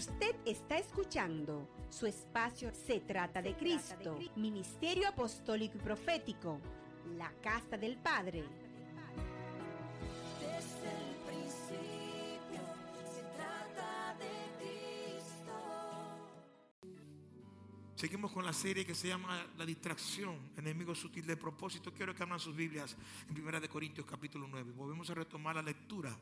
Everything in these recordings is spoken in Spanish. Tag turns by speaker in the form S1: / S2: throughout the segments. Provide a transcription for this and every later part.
S1: Usted está escuchando su espacio Se trata de Cristo, Ministerio Apostólico y Profético, la Casa del Padre.
S2: Desde el principio se trata de Cristo.
S3: Seguimos con la serie que se llama La distracción, enemigo sutil de propósito. Quiero que abran sus Biblias en 1 Corintios capítulo 9. Volvemos a retomar la lectura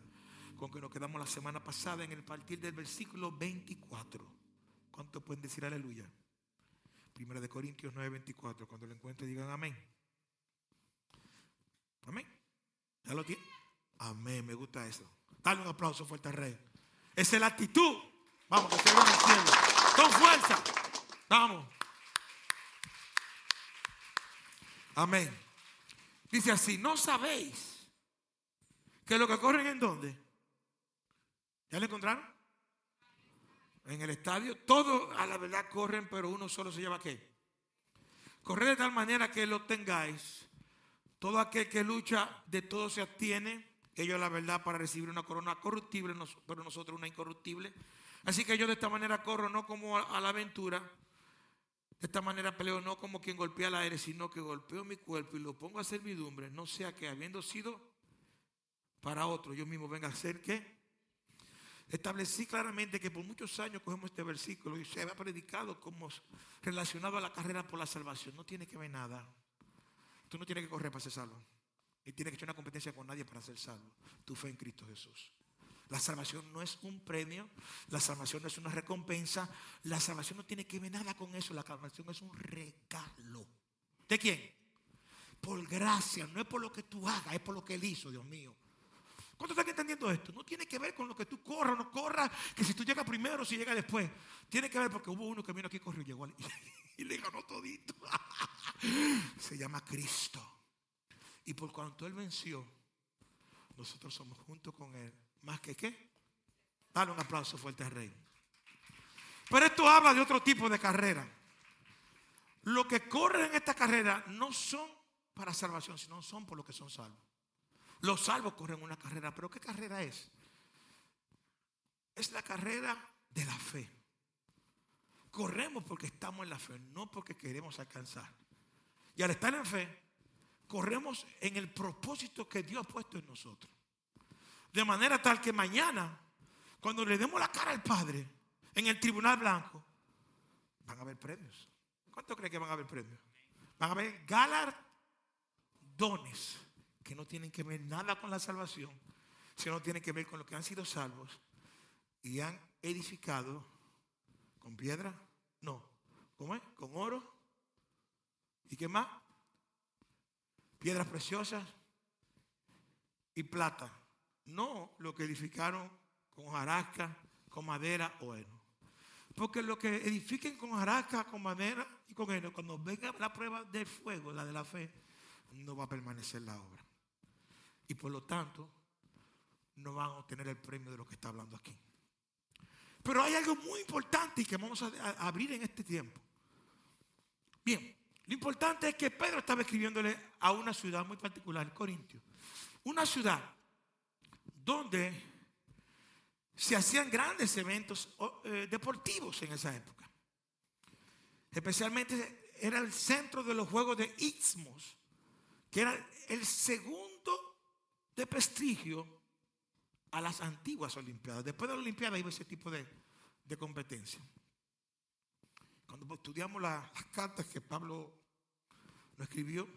S3: con que nos quedamos la semana pasada en el partir del versículo 24. ¿Cuánto pueden decir aleluya? 1 Corintios 9, 24. Cuando lo encuentren digan amén. Amén. ¿Ya lo? Amén, me gusta eso. Dale un aplauso fuerte al rey. Esa es la actitud. Vamos, que se vea en el cielo. Con fuerza. Vamos. Amén. Dice así, no sabéis que lo que corren en dónde. ¿Ya lo encontraron? En el estadio. Todos a la verdad corren, pero uno solo se lleva qué. Correr de tal manera que lo tengáis. Todo aquel que lucha, de todo se abstiene. Ellos la verdad para recibir una corona corruptible, pero nosotros una incorruptible. Así que yo de esta manera corro no como a, la aventura. De esta manera peleo no como quien golpea el aire, sino que golpeo mi cuerpo y lo pongo a servidumbre. No sea que habiendo sido para otro, yo mismo venga a ser qué. Establecí claramente que por muchos años cogemos este versículo y se había predicado como relacionado a la carrera por la salvación. No tiene que ver nada. Tú no tienes que correr para ser salvo. Ni tienes que echar una competencia con nadie para ser salvo. Tu fe en Cristo Jesús. La salvación no es un premio, la salvación no es una recompensa, la salvación no tiene que ver nada con eso, la salvación es un regalo. ¿De quién? Por gracia, no es por lo que tú hagas, es por lo que Él hizo, Dios mío. ¿Cuántos están entendiendo esto? No tiene que ver con lo que tú corras o no corras, que si tú llegas primero o si llegas después. Tiene que ver porque hubo uno que vino aquí, corrió y llegó y le ganó todito. Se llama Cristo. Y por cuanto Él venció, nosotros somos juntos con Él. ¿Más que qué? Dale un aplauso fuerte al Rey. Pero esto habla de otro tipo de carrera. Los que corren en esta carrera no son para salvación, sino son por lo que son salvos. Los salvos corren una carrera, pero ¿qué carrera es? Es la carrera de la fe. Corremos porque estamos en la fe, no porque queremos alcanzar. Y al estar en fe, corremos en el propósito que Dios ha puesto en nosotros. De manera tal que mañana, cuando le demos la cara al Padre en el tribunal blanco, van a haber premios. ¿Cuánto cree que van a haber premios? Van a haber galardones que no tienen que ver nada con la salvación, sino tienen que ver con lo que han sido salvos y han edificado con piedra, no, ¿cómo es? Con oro y qué más? Piedras preciosas y plata, no lo que edificaron con hojarasca, con madera o heno. Porque lo que edifiquen con hojarasca, con madera y con heno, cuando venga la prueba del fuego, la de la fe, no va a permanecer la obra. Y por lo tanto, no van a obtener el premio de lo que está hablando aquí. Pero hay algo muy importante y que vamos a, abrir en este tiempo. Bien, lo importante es que Pedro estaba escribiéndole a una ciudad muy particular, Corintio. Una ciudad donde se hacían grandes eventos eh, deportivos en esa época. Especialmente era el centro de los Juegos de Istmos, que era el segundo de prestigio a las antiguas Olimpiadas. Después de la Olimpiada iba ese tipo de, de competencia. Cuando estudiamos la- las cartas que Pablo lo escribió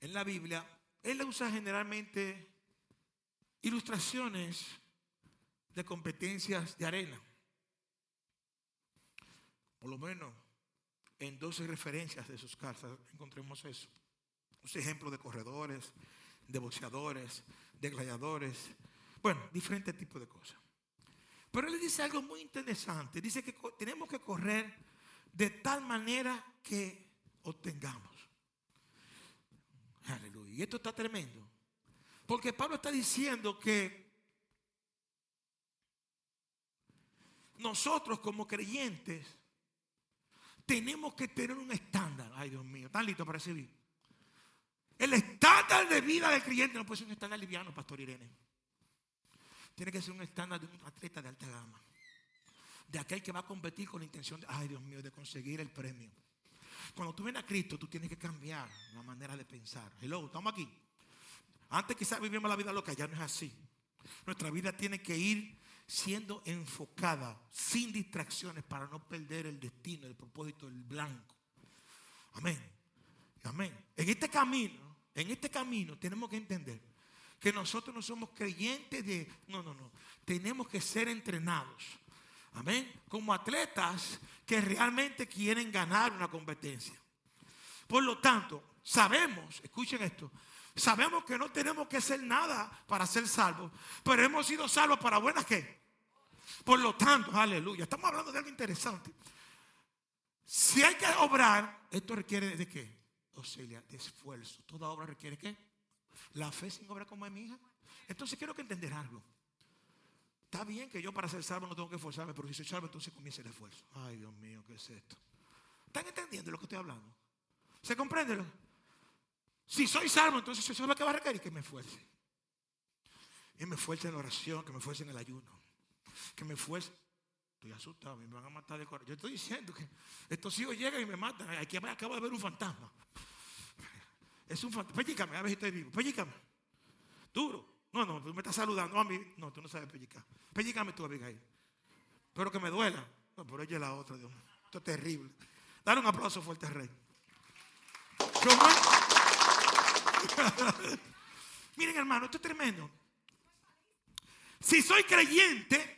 S3: en la Biblia, él usa generalmente ilustraciones de competencias de arena. Por lo menos en 12 referencias de sus cartas encontremos eso. Los ejemplos de corredores, de boxeadores, de gladiadores, bueno, diferentes tipos de cosas. Pero él dice algo muy interesante. Dice que tenemos que correr de tal manera que obtengamos. Aleluya. Y esto está tremendo. Porque Pablo está diciendo que nosotros como creyentes tenemos que tener un estándar. Ay, Dios mío, ¿están listos para recibir? El estándar de vida del creyente no puede ser un estándar liviano, Pastor Irene. Tiene que ser un estándar de un atleta de alta gama. de aquel que va a competir con la intención de, ay Dios mío, de conseguir el premio. Cuando tú vienes a Cristo, tú tienes que cambiar la manera de pensar. Hello, estamos aquí. Antes quizás vivimos la vida loca, ya no es así. Nuestra vida tiene que ir siendo enfocada, sin distracciones, para no perder el destino, el propósito, el blanco. Amén. Amén. En este camino, en este camino tenemos que entender que nosotros no somos creyentes de... No, no, no. Tenemos que ser entrenados. Amén. Como atletas que realmente quieren ganar una competencia. Por lo tanto, sabemos, escuchen esto, sabemos que no tenemos que hacer nada para ser salvos, pero hemos sido salvos para buenas que. Por lo tanto, aleluya, estamos hablando de algo interesante. Si hay que obrar, esto requiere de qué? Ocelia, de esfuerzo. Toda obra requiere qué? La fe sin obra como es mi hija. Entonces quiero que entender algo. Está bien que yo para ser salvo no tengo que esforzarme, pero si soy salvo entonces comienza el esfuerzo. Ay, Dios mío, ¿qué es esto? ¿Están entendiendo lo que estoy hablando? ¿Se comprende? Si soy salvo, entonces eso es lo que va a requerir que me esfuerce. Y me esfuerce en la oración, que me esfuerce en el ayuno, que me esfuerce. Estoy asustado, me van a matar de corazón. Yo estoy diciendo que estos hijos llegan y me matan. Aquí acabo de ver un fantasma. Es un fantasma. Pellícame, a ver si estoy vivo. Pellícame. Duro. No, no, tú me estás saludando a mí. No, tú no sabes pellicar. Pellícame tú, Abigail. Pero que me duela. No, pero ella es la otra, Dios mío. Esto es terrible. Dale un aplauso fuerte al rey. Miren, hermano, esto es tremendo. Si soy creyente,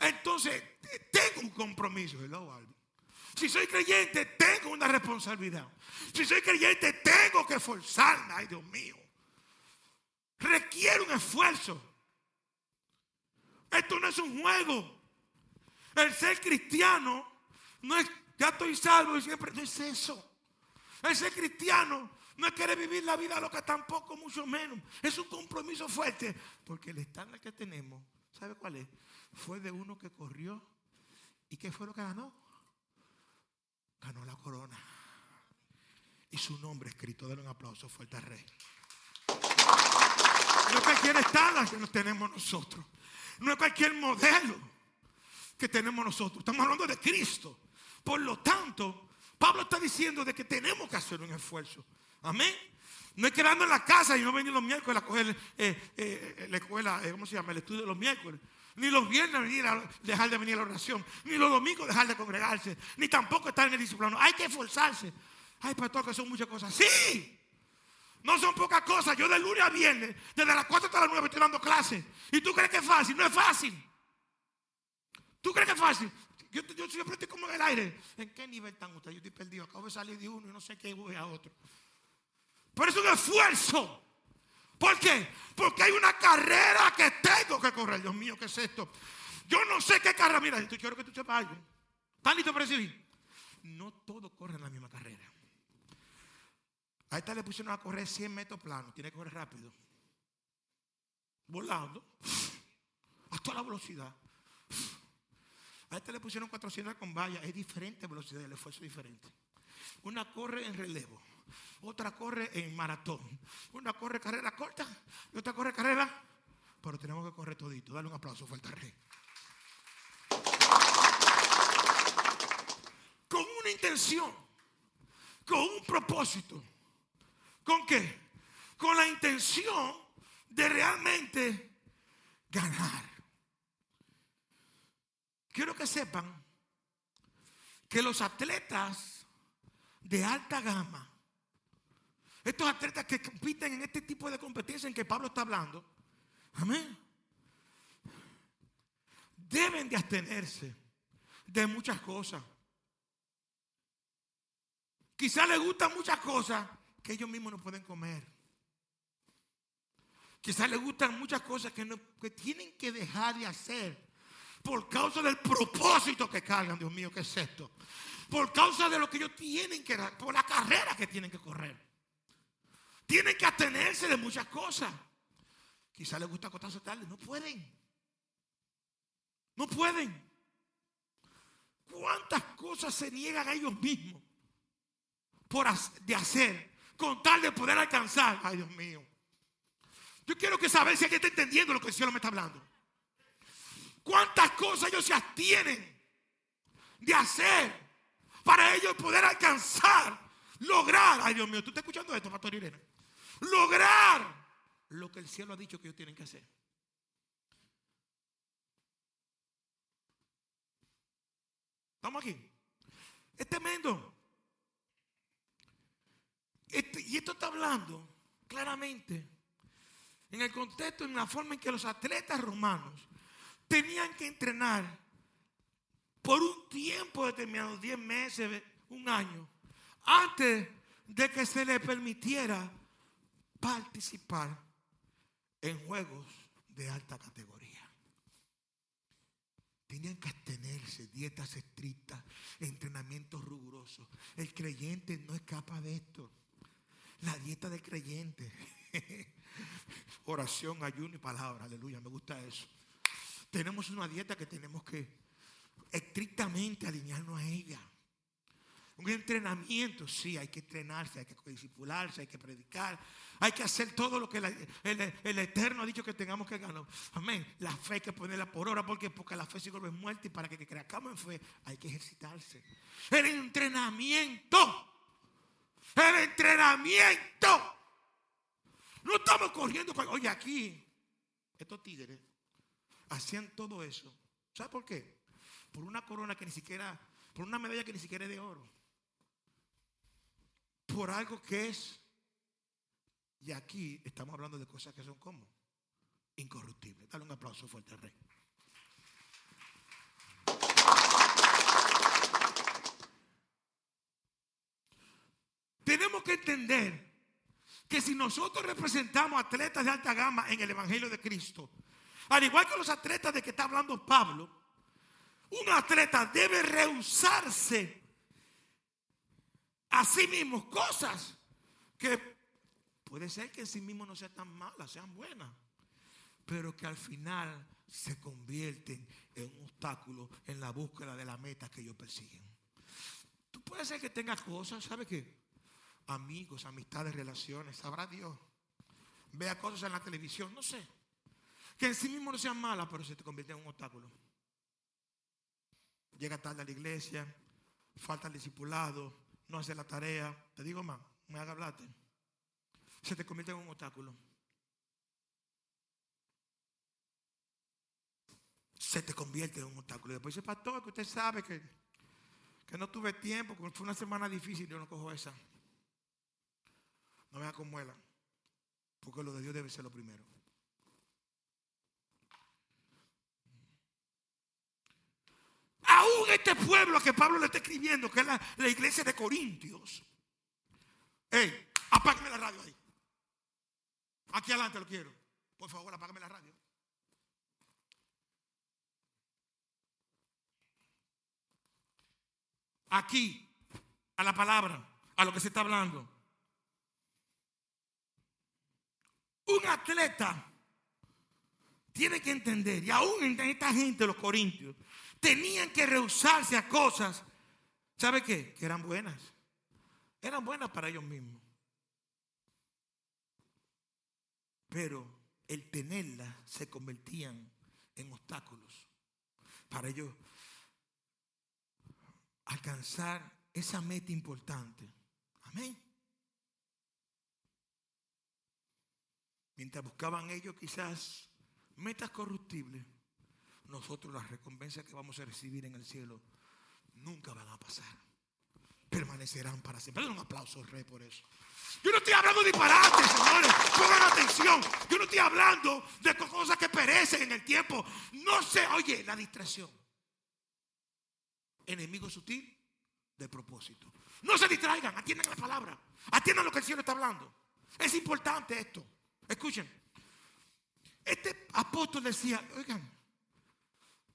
S3: entonces tengo un compromiso. Hello. Si soy creyente, tengo una responsabilidad. Si soy creyente, tengo que esforzarme. Ay, Dios mío. Requiere un esfuerzo. Esto no es un juego. El ser cristiano no es, ya estoy salvo y siempre, no es eso. El ser cristiano no es querer vivir la vida loca tampoco, mucho menos. Es un compromiso fuerte. Porque el estándar que tenemos, ¿sabe cuál es? Fue de uno que corrió. ¿Y qué fue lo que ganó? Ganó la corona. Y su nombre escrito. Denle un aplauso fuerte al rey. No es cualquier estándar que nos tenemos nosotros. No es cualquier modelo que tenemos nosotros. Estamos hablando de Cristo. Por lo tanto, Pablo está diciendo de que tenemos que hacer un esfuerzo. Amén. No es quedarnos en la casa y no venir los miércoles a coger eh, eh, la escuela, eh, ¿cómo se llama? El estudio de los miércoles. Ni los viernes venir a dejar de venir a la oración. Ni los domingos dejar de congregarse. Ni tampoco estar en el disciplinado. Hay que esforzarse. Ay, pastor, que son muchas cosas. Sí. No son pocas cosas. Yo de lunes a viernes, desde las 4 hasta las 9 estoy dando clases. ¿Y tú crees que es fácil? No es fácil. ¿Tú crees que es fácil? Yo, yo siempre estoy como en el aire. ¿En qué nivel están ustedes? Yo estoy perdido. Acabo de salir de uno y no sé qué voy a otro. Pero es un esfuerzo. ¿Por qué? Porque hay una carrera que tengo que correr. Dios mío, ¿qué es esto? Yo no sé qué carrera. Mira, yo quiero que tú sepas algo. ¿Están listos para recibir? No todos corren la misma carrera. A esta le pusieron a correr 100 metros planos. Tiene que correr rápido. Volando. A toda la velocidad. A esta le pusieron 400 con vallas. Es diferente velocidad. El esfuerzo es diferente. Una corre en relevo. Otra corre en maratón. Una corre carrera corta. Y otra corre carrera. Pero tenemos que correr todito. Dale un aplauso. Falta rey. Con una intención. Con un propósito. ¿Con qué? Con la intención de realmente ganar. Quiero que sepan que los atletas de alta gama, estos atletas que compiten en este tipo de competencia en que Pablo está hablando, amén, deben de abstenerse de muchas cosas. Quizás les gustan muchas cosas que ellos mismos no pueden comer. Quizás les gustan muchas cosas que, que tienen que dejar de hacer por causa del propósito que cargan, Dios mío, ¿qué es esto? Por causa de lo que ellos tienen que, por la carrera que tienen que correr. Tienen que atenerse de muchas cosas. Quizás les gusta acostarse tarde, no pueden. No pueden. ¿Cuántas cosas se niegan a ellos mismos por de hacer con tal de poder alcanzar? Ay, Dios mío. Yo quiero que saber si alguien está entendiendo lo que el cielo me está hablando. ¿Cuántas cosas ellos se abstienen de hacer para ellos poder alcanzar, lograr? Ay, Dios mío, ¿tú estás escuchando esto, Pastor Irene? Lograr lo que el cielo ha dicho que ellos tienen que hacer. ¿Estamos aquí? Es tremendo. Este- y esto está hablando claramente en el contexto, en la forma en que los atletas romanos tenían que entrenar por un tiempo determinado, 10 meses, un año, antes de que se les permitiera participar en juegos de alta categoría. Tenían que abstenerse, dietas estrictas, entrenamientos rigurosos. El creyente no escapa de esto. La dieta del creyente. Oración, ayuno y palabra. Aleluya, me gusta eso. Tenemos una dieta que tenemos que estrictamente alinearnos a ella. Un entrenamiento, sí, hay que entrenarse, hay que discipularse, hay que predicar, hay que hacer todo lo que el, el Eterno ha dicho que tengamos que ganar. Amén. La fe hay que ponerla por hora, porque, porque la fe se vuelve muerta y para que creamos en fe hay que ejercitarse. El entrenamiento. El entrenamiento. No estamos corriendo. Oye, aquí, estos tigres hacían todo eso. ¿Sabe por qué? Por una corona que ni siquiera, por una medalla que ni siquiera es de oro. Por algo que es. Y aquí estamos hablando de cosas que son como incorruptibles. Dale un aplauso fuerte al rey. Tenemos que entender que si nosotros representamos atletas de alta gama en el Evangelio de Cristo, al igual que los atletas de que está hablando Pablo, un atleta debe rehusarse a sí mismo cosas que puede ser que en sí mismo no sean tan malas, sean buenas, pero que al final se convierten en un obstáculo en la búsqueda de la meta que ellos persiguen. Tú puedes ser que tengas cosas, ¿sabe qué? Amigos, amistades, relaciones, sabrá Dios. Vea cosas en la televisión, no sé. Que en sí mismo no sean malas, pero se te convierte en un obstáculo. Llega tarde a la iglesia, falta el no hace la tarea. Te digo más, me haga hablarte. Se te convierte en un obstáculo. Se te convierte en un obstáculo. Y después dice, pastor, que usted sabe que, que no tuve tiempo, fue una semana difícil, yo no cojo esa. No me con muela. Porque lo de Dios debe ser lo primero. Aún este pueblo a que Pablo le está escribiendo, que es la, iglesia de Corintios. Ey, apágame la radio ahí. Aquí adelante lo quiero. Por favor, apágame la radio. Aquí, a la palabra, a lo que se está hablando. Un atleta tiene que entender, y aún en esta gente, los corintios, tenían que rehusarse a cosas, ¿sabe qué? Que eran buenas. Eran buenas para ellos mismos. Pero el tenerlas se convertían en obstáculos para ellos alcanzar esa meta importante. Amén. Mientras buscaban ellos quizás metas corruptibles, nosotros las recompensas que vamos a recibir en el cielo nunca van a pasar. Permanecerán para siempre. Denle un aplauso rey por eso. Yo no estoy hablando de disparates, señores. Pongan atención. Yo no estoy hablando de cosas que perecen en el tiempo. No sé, oye, la distracción. Enemigo sutil de propósito. No se distraigan, atiendan la palabra. Atiendan lo que el cielo está hablando. Es importante esto. Escuchen. Este apóstol decía, oigan,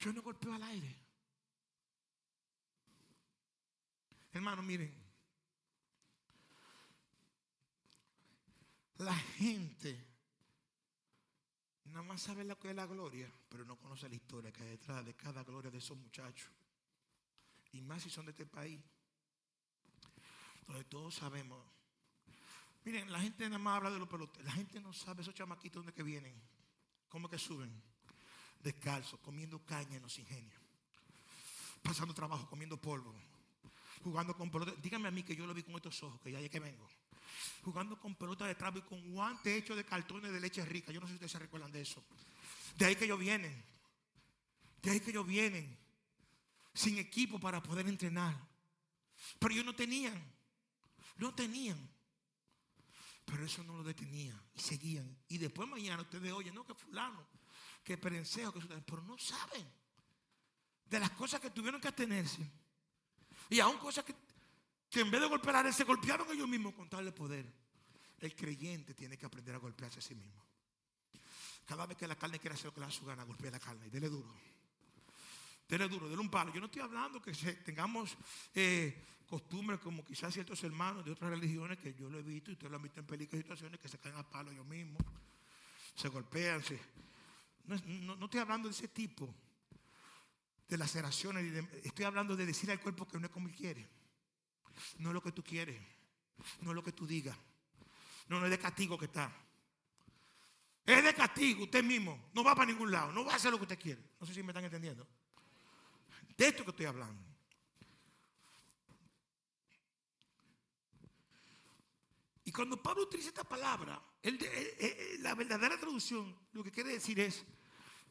S3: yo no golpeo al aire. Hermano, miren. La gente nada más sabe lo que es la gloria, pero no conoce la historia que hay detrás de cada gloria de esos muchachos. Y más si son de este país. Donde todos sabemos. Miren, la gente nada más habla de los peloteros. La gente no sabe esos chamaquitos dónde que vienen. ¿Cómo que suben? Descalzo, comiendo caña en los ingenios, pasando trabajo, comiendo polvo, jugando con pelota. Dígame a mí que yo lo vi con estos ojos, que ya es que vengo. Jugando con pelota de trapo y con guantes hechos de cartones de leche rica. Yo no sé si ustedes se recuerdan de eso. De ahí que ellos vienen. De ahí que ellos vienen. Sin equipo para poder entrenar. Pero ellos no tenían. No tenían. Pero eso no lo detenía. Y seguían. Y después mañana ustedes oyen, no, que fulano, que perencejo, que pero no saben de las cosas que tuvieron que atenerse. Y aún cosas que, que en vez de golpear se golpearon ellos mismos con tal de poder. El creyente tiene que aprender a golpearse a sí mismo. Cada vez que la carne quiere hacer lo que le da su gana, golpea la carne y dele duro. Dele duro, dele un palo. Yo no estoy hablando que tengamos eh, costumbres como quizás ciertos hermanos de otras religiones que yo lo he visto y ustedes lo han visto en películas y situaciones que se caen a palo ellos mismos, se golpean. se- no, es- no- no estoy hablando de ese tipo de laceraciones. de- estoy hablando de decir al cuerpo que no es como él quiere. No es lo que tú quieres. No es lo que tú digas. No, no es de castigo que está. Es de castigo, usted mismo. No va para ningún lado. No va a hacer lo que usted quiere. No sé si me están entendiendo. De esto que estoy hablando. Y cuando Pablo utiliza esta palabra, la verdadera traducción lo que quiere decir es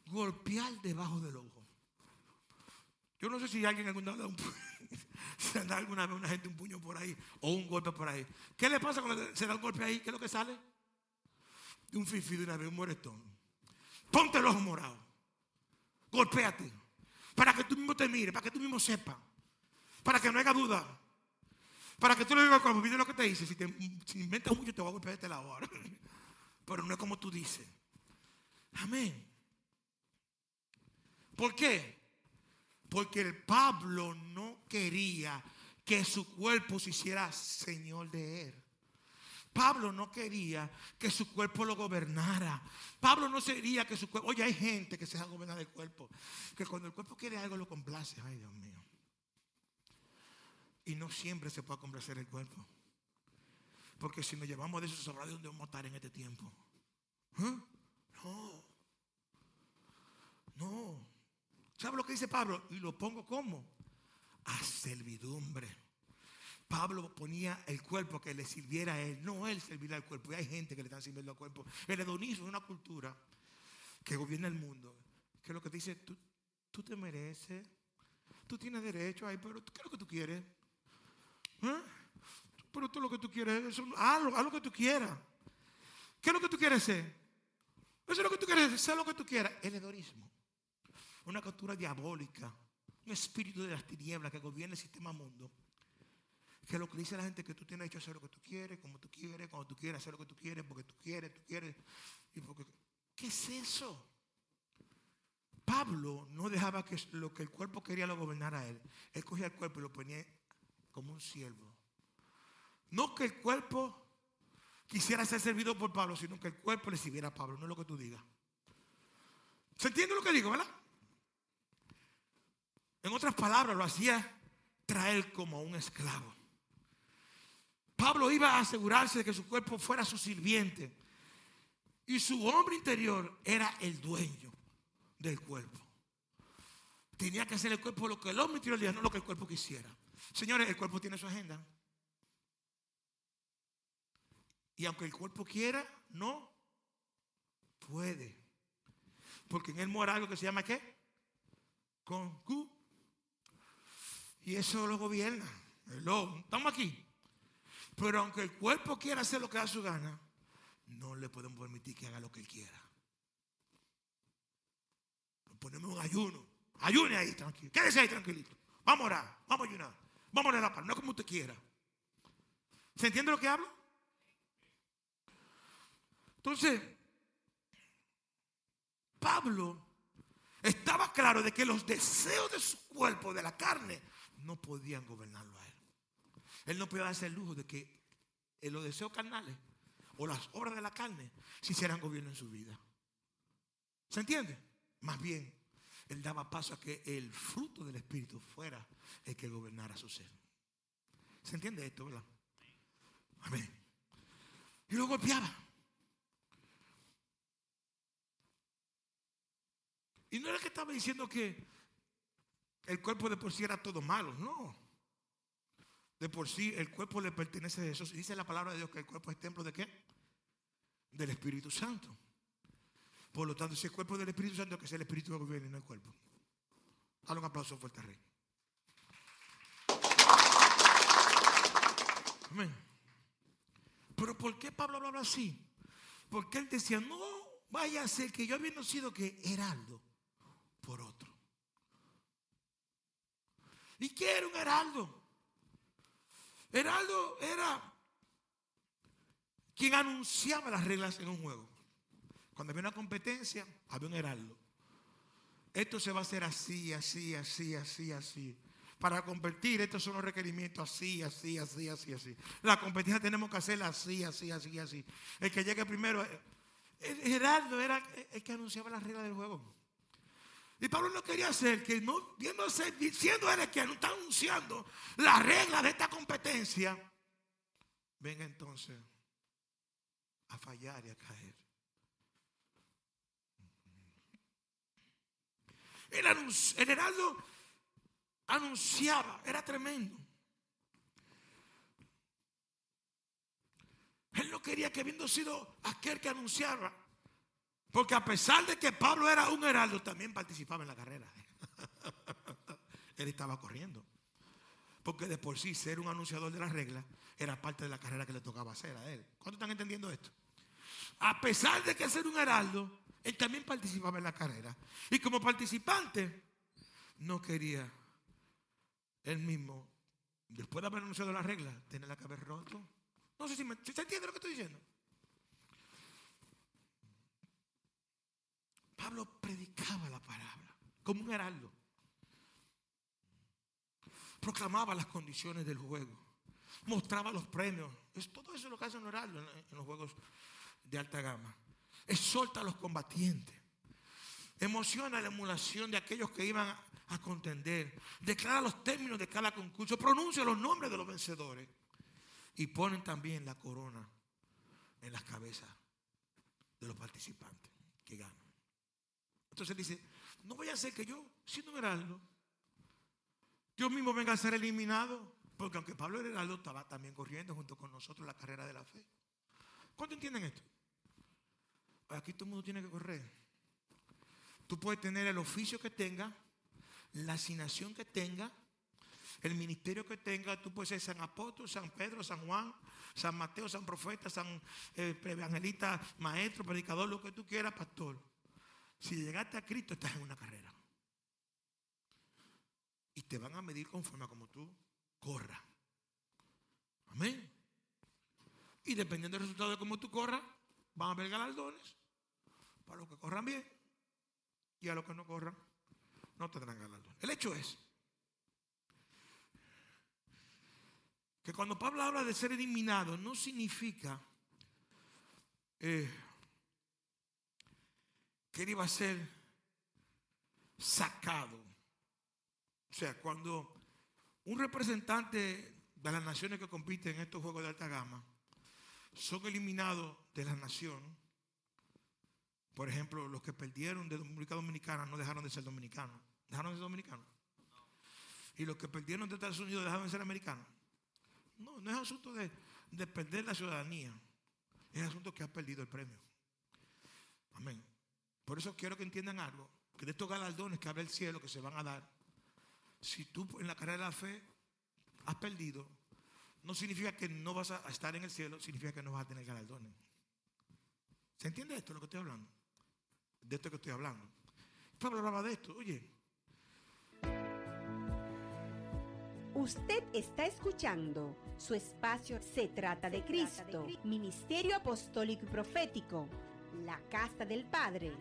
S3: golpear debajo del ojo. Yo no sé si alguien alguna vez da alguna vez una gente un puño por ahí o un golpe por ahí. ¿Qué le pasa cuando se da un golpe ahí? ¿Qué es lo que sale? De un fifi de una vez, un moretón. Ponte el ojo morado. Golpéate. Para que tú mismo te mires, para que tú mismo sepas. Para que no haya duda. Para que tú le digas cuando mire lo que te dice. Si te inventas mucho, te voy a golpear de lado ahora. Pero no es como tú dices. Amén. ¿Por qué? Porque el Pablo no quería que su cuerpo se hiciera señor de él. Pablo no quería que su cuerpo lo gobernara. Pablo no quería que su cuerpo. Oye, hay gente que se deja gobernar el cuerpo. Que cuando el cuerpo quiere algo lo complace. Ay, Dios mío. Y no siempre se puede complacer el cuerpo. Porque si nos llevamos de eso, sabrá de dónde vamos a estar en este tiempo. ¿Eh? No. No. ¿Sabe lo que dice Pablo? Y lo pongo como a servidumbre. Pablo ponía el cuerpo que le sirviera a él, no él servirle al cuerpo. Y hay gente que le están sirviendo al cuerpo. El hedonismo es una cultura que gobierna el mundo. Que lo que dice, tú, tú te mereces, tú tienes derecho ahí, pero ¿qué es lo que tú quieres? ¿Eh? Pero tú lo que tú quieres, eso, haz, lo, que tú quieras. ¿Qué es lo que tú quieres ser? Eso es lo que tú quieres ser, sé lo que tú quieras. El hedonismo una cultura diabólica, un espíritu de las tinieblas que gobierna el sistema mundo. Que lo que dice la gente es que tú tienes hecho hacer lo que tú quieres, como tú quieres, cuando tú quieres hacer lo que tú quieres, porque tú quieres, tú quieres. Y porque, ¿Qué es eso? Pablo no dejaba que lo que el cuerpo quería lo gobernara a él. Él cogía el cuerpo y lo ponía como un siervo. No que el cuerpo quisiera ser servido por Pablo, sino que el cuerpo le sirviera a Pablo, no es lo que tú digas. ¿Se entiende lo que digo, verdad? En otras palabras, lo hacía traer como un esclavo. Pablo iba a asegurarse de que su cuerpo fuera su sirviente. Y su hombre interior era el dueño del cuerpo. Tenía que hacer el cuerpo lo que el hombre interior le no lo que el cuerpo quisiera. Señores, el cuerpo tiene su agenda. Y aunque el cuerpo quiera, no puede. Porque en él mora algo que se llama ¿qué? Con Q. Y eso lo gobierna. El lobo. Estamos aquí. Pero aunque el cuerpo quiera hacer lo que da su gana, no le podemos permitir que haga lo que él quiera. Lo ponemos en ayuno. Ayune ahí, tranquilo. Quédese ahí tranquilito. Vamos a orar. Vamos a ayunar. Vamos a la paz. No como usted quiera. ¿Se entiende lo que hablo? Entonces, Pablo estaba claro de que los deseos de su cuerpo, de la carne, no podían gobernarlo a él. Él no podía darse el lujo de que en los deseos carnales o las obras de la carne se hicieran gobierno en su vida. ¿Se entiende? Más bien, él daba paso a que el fruto del Espíritu fuera el que gobernara su ser. ¿Se entiende esto, verdad? Amén. Y lo golpeaba. Y no era que estaba diciendo que el cuerpo de por sí era todo malo, no. De por sí el cuerpo le pertenece a Jesús. Y dice la palabra de Dios que el cuerpo es templo de qué? Del Espíritu Santo. Por lo tanto, el cuerpo del Espíritu Santo, que es el Espíritu que viene, no el cuerpo. Dale un aplauso fuerte al rey. Amén. Pero ¿por qué Pablo hablaba así? Porque él decía, no vaya a ser que yo habiendo sido que heraldo por otro. ¿Y qué era un heraldo? Heraldo era quien anunciaba las reglas en un juego. Cuando había una competencia, había un heraldo. Esto se va a hacer así, así, así, así, así. Para competir, estos son los requerimientos así, así, así, así, así. La competencia tenemos que hacerla así, así, así, así. El que llegue primero, eh, el Gerardo era el que anunciaba las reglas del juego. Y Pablo no quería hacer que, no, viéndose, siendo él que está anunciando las reglas de esta competencia, venga entonces a fallar y a caer. El, heraldo anunciaba, era tremendo. Él no quería que habiendo sido aquel que anunciaba, porque a pesar de que Pablo era un heraldo, también participaba en la carrera. Él estaba corriendo. Porque de por sí ser un anunciador de las reglas era parte de la carrera que le tocaba hacer a él. ¿Cuántos están entendiendo esto? A pesar de que ser un heraldo, él también participaba en la carrera. Y como participante, no quería él mismo, después de haber anunciado las reglas, tener la cabeza roto. No sé si, me, se entiende lo que estoy diciendo. Pablo predicaba la palabra como un heraldo. Proclamaba las condiciones del juego. Mostraba los premios. Es, todo eso es lo que hacen los heraldos en, en los juegos de alta gama. Exhorta a los combatientes. Emociona la emulación de aquellos que iban a, contender. Declara los términos de cada concurso. Pronuncia los nombres de los vencedores. Y ponen también la corona en las cabezas de los participantes que ganan. Entonces dice, no voy a hacer que yo, siendo heraldo, yo mismo venga a ser eliminado. Porque aunque Pablo era heraldo, estaba también corriendo junto con nosotros la carrera de la fe. ¿Cuánto entienden esto? Aquí todo el mundo tiene que correr. Tú puedes tener el oficio que tenga, la asignación que tenga, el ministerio que tenga. Tú puedes ser San Apóstol, San Pedro, San Juan, San Mateo, San Profeta, San eh, Evangelista, Maestro, Predicador, lo que tú quieras, Pastor. Si llegaste a Cristo, estás en una carrera. Y te van a medir conforme a como tú corras. Amén. Y dependiendo del resultado de cómo tú corras, van a haber galardones para los que corran bien y a los que no corran no tendrán galardones. El hecho es que cuando Pablo habla de ser eliminado, no significa eh, que él iba a ser sacado. O sea, cuando un representante de las naciones que compiten en estos juegos de alta gama son eliminados de la nación, por ejemplo, los que perdieron de República Dominicana no dejaron de ser dominicanos. ¿Dejaron de ser dominicanos? Y los que perdieron de Estados Unidos dejaron de ser americanos. No, no es asunto de, de perder la ciudadanía. Es asunto que has perdido el premio. Amén. Por eso quiero que entiendan algo. Que de estos galardones que habla el cielo que se van a dar, si tú en la carrera de la fe has perdido, no significa que no vas a estar en el cielo, significa que no vas a tener galardones. ¿Se entiende esto lo que estoy hablando? De esto que estoy hablando. Pablo hablaba de esto. Oye,
S1: Usted está escuchando su espacio Se trata de Cristo, Ministerio Apostólico y Profético, la Casa del Padre.